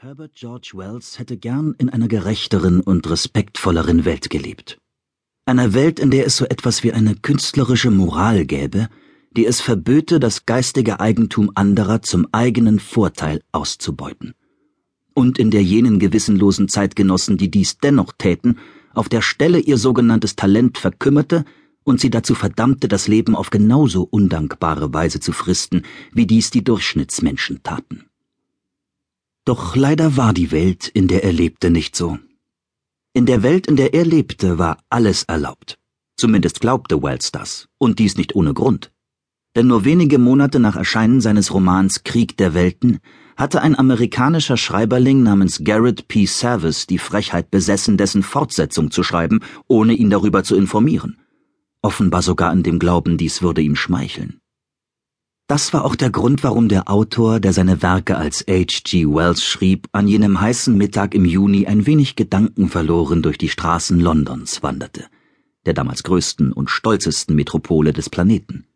Herbert George Wells hätte gern in einer gerechteren und respektvolleren Welt gelebt. Einer Welt, in der es so etwas wie eine künstlerische Moral gäbe, die es verböte, das geistige Eigentum anderer zum eigenen Vorteil auszubeuten. Und in der jenen gewissenlosen Zeitgenossen, die dies dennoch täten, auf der Stelle ihr sogenanntes Talent verkümmerte und sie dazu verdammte, das Leben auf genauso undankbare Weise zu fristen, wie dies die Durchschnittsmenschen taten. Doch leider war die Welt, in der er lebte, nicht so. In der Welt, in der er lebte, war alles erlaubt. Zumindest glaubte Wells das, und dies nicht ohne Grund. Denn nur wenige Monate nach Erscheinen seines Romans Krieg der Welten hatte ein amerikanischer Schreiberling namens Garrett P. Service die Frechheit besessen, dessen Fortsetzung zu schreiben, ohne ihn darüber zu informieren. Offenbar sogar in dem Glauben, dies würde ihm schmeicheln. Das war auch der Grund, warum der Autor, der seine Werke als H.G. Wells schrieb, an jenem heißen Mittag im Juni ein wenig gedankenverloren durch die Straßen Londons wanderte, der damals größten und stolzesten Metropole des Planeten.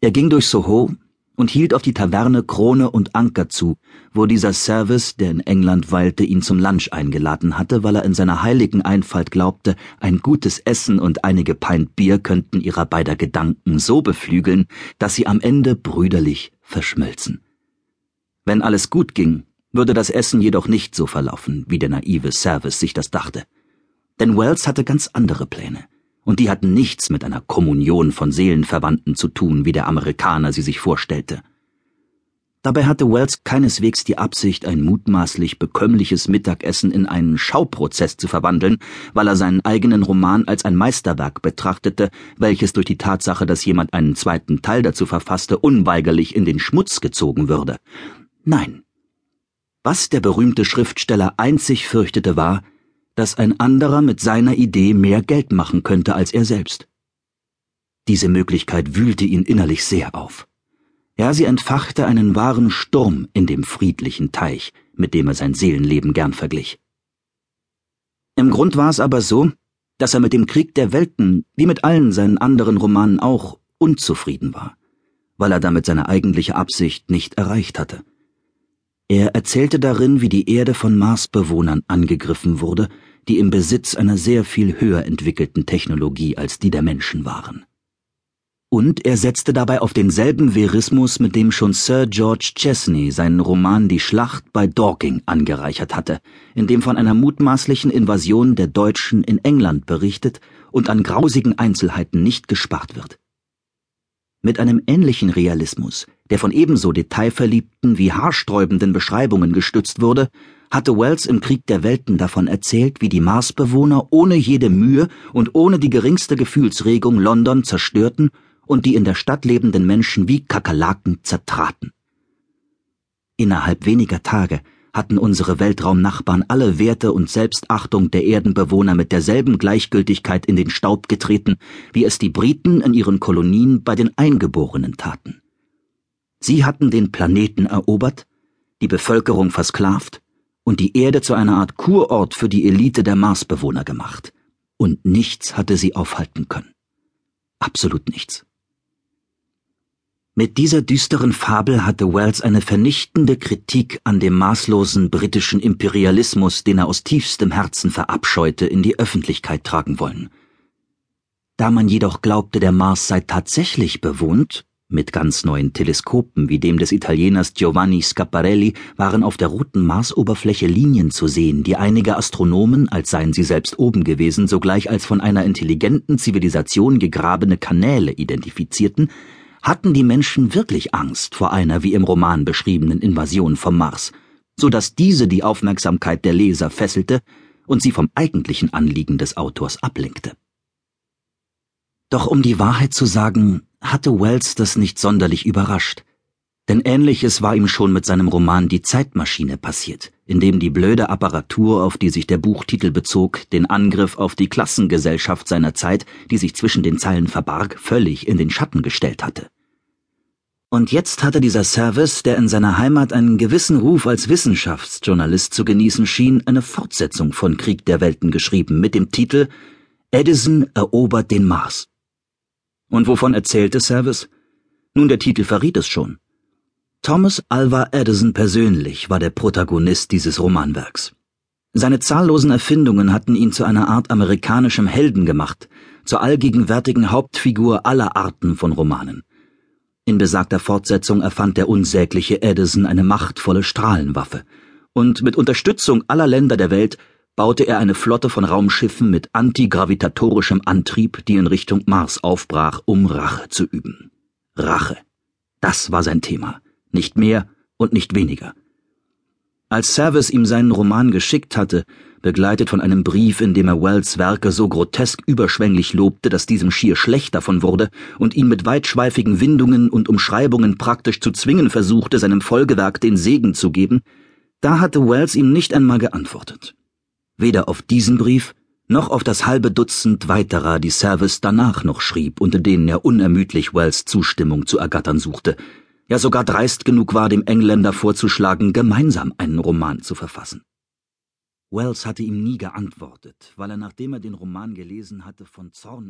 Er ging durch Soho, und hielt auf die Taverne Krone und Anker zu, wo dieser Service, der in England weilte, ihn zum Lunch eingeladen hatte, weil er in seiner heiligen Einfalt glaubte, ein gutes Essen und einige Pint Bier könnten ihrer beider Gedanken so beflügeln, dass sie am Ende brüderlich verschmelzen. Wenn alles gut ging, würde das Essen jedoch nicht so verlaufen, wie der naive Service sich das dachte. Denn Wells hatte ganz andere Pläne und die hatten nichts mit einer Kommunion von Seelenverwandten zu tun, wie der Amerikaner sie sich vorstellte. Dabei hatte Wells keineswegs die Absicht, ein mutmaßlich bekömmliches Mittagessen in einen Schauprozess zu verwandeln, weil er seinen eigenen Roman als ein Meisterwerk betrachtete, welches durch die Tatsache, dass jemand einen zweiten Teil dazu verfasste, unweigerlich in den Schmutz gezogen würde. Nein. Was der berühmte Schriftsteller einzig fürchtete war, dass ein anderer mit seiner Idee mehr Geld machen könnte als er selbst. Diese Möglichkeit wühlte ihn innerlich sehr auf. Ja, sie entfachte einen wahren Sturm in dem friedlichen Teich, mit dem er sein Seelenleben gern verglich. Im Grund war es aber so, dass er mit dem Krieg der Welten, wie mit allen seinen anderen Romanen auch, unzufrieden war, weil er damit seine eigentliche Absicht nicht erreicht hatte. Er erzählte darin, wie die Erde von Marsbewohnern angegriffen wurde, die im Besitz einer sehr viel höher entwickelten Technologie als die der Menschen waren. Und er setzte dabei auf denselben Verismus, mit dem schon Sir George Chesney seinen Roman Die Schlacht bei Dorking angereichert hatte, in dem von einer mutmaßlichen Invasion der Deutschen in England berichtet und an grausigen Einzelheiten nicht gespart wird. Mit einem ähnlichen Realismus, der von ebenso detailverliebten wie haarsträubenden Beschreibungen gestützt wurde, hatte Wells im Krieg der Welten davon erzählt, wie die Marsbewohner ohne jede Mühe und ohne die geringste Gefühlsregung London zerstörten und die in der Stadt lebenden Menschen wie Kakerlaken zertraten. Innerhalb weniger Tage hatten unsere Weltraumnachbarn alle Werte und Selbstachtung der Erdenbewohner mit derselben Gleichgültigkeit in den Staub getreten, wie es die Briten in ihren Kolonien bei den Eingeborenen taten. Sie hatten den Planeten erobert, die Bevölkerung versklavt und die Erde zu einer Art Kurort für die Elite der Marsbewohner gemacht, und nichts hatte sie aufhalten können. Absolut nichts. Mit dieser düsteren Fabel hatte Wells eine vernichtende Kritik an dem maßlosen britischen Imperialismus, den er aus tiefstem Herzen verabscheute, in die Öffentlichkeit tragen wollen. Da man jedoch glaubte, der Mars sei tatsächlich bewohnt, mit ganz neuen Teleskopen wie dem des Italieners Giovanni Scaparelli waren auf der roten Marsoberfläche Linien zu sehen, die einige Astronomen, als seien sie selbst oben gewesen, sogleich als von einer intelligenten Zivilisation gegrabene Kanäle identifizierten, hatten die Menschen wirklich Angst vor einer wie im Roman beschriebenen Invasion vom Mars, so dass diese die Aufmerksamkeit der Leser fesselte und sie vom eigentlichen Anliegen des Autors ablenkte. Doch um die Wahrheit zu sagen, hatte Wells das nicht sonderlich überrascht, denn ähnliches war ihm schon mit seinem Roman Die Zeitmaschine passiert, in dem die blöde Apparatur, auf die sich der Buchtitel bezog, den Angriff auf die Klassengesellschaft seiner Zeit, die sich zwischen den Zeilen verbarg, völlig in den Schatten gestellt hatte. Und jetzt hatte dieser Service, der in seiner Heimat einen gewissen Ruf als Wissenschaftsjournalist zu genießen schien, eine Fortsetzung von Krieg der Welten geschrieben mit dem Titel Edison erobert den Mars. Und wovon erzählte Service? Nun, der Titel verriet es schon. Thomas Alva Edison persönlich war der Protagonist dieses Romanwerks. Seine zahllosen Erfindungen hatten ihn zu einer Art amerikanischem Helden gemacht, zur allgegenwärtigen Hauptfigur aller Arten von Romanen. In besagter Fortsetzung erfand der unsägliche Edison eine machtvolle Strahlenwaffe, und mit Unterstützung aller Länder der Welt baute er eine Flotte von Raumschiffen mit antigravitatorischem Antrieb, die in Richtung Mars aufbrach, um Rache zu üben. Rache. Das war sein Thema nicht mehr und nicht weniger. Als Service ihm seinen Roman geschickt hatte, begleitet von einem Brief, in dem er Wells Werke so grotesk überschwänglich lobte, dass diesem schier schlecht davon wurde und ihn mit weitschweifigen Windungen und Umschreibungen praktisch zu zwingen versuchte, seinem Folgewerk den Segen zu geben, da hatte Wells ihm nicht einmal geantwortet. Weder auf diesen Brief noch auf das halbe Dutzend weiterer, die Service danach noch schrieb, unter denen er unermüdlich Wells Zustimmung zu ergattern suchte, ja sogar dreist genug war, dem Engländer vorzuschlagen, gemeinsam einen Roman zu verfassen. Wells hatte ihm nie geantwortet, weil er, nachdem er den Roman gelesen hatte, von Zorn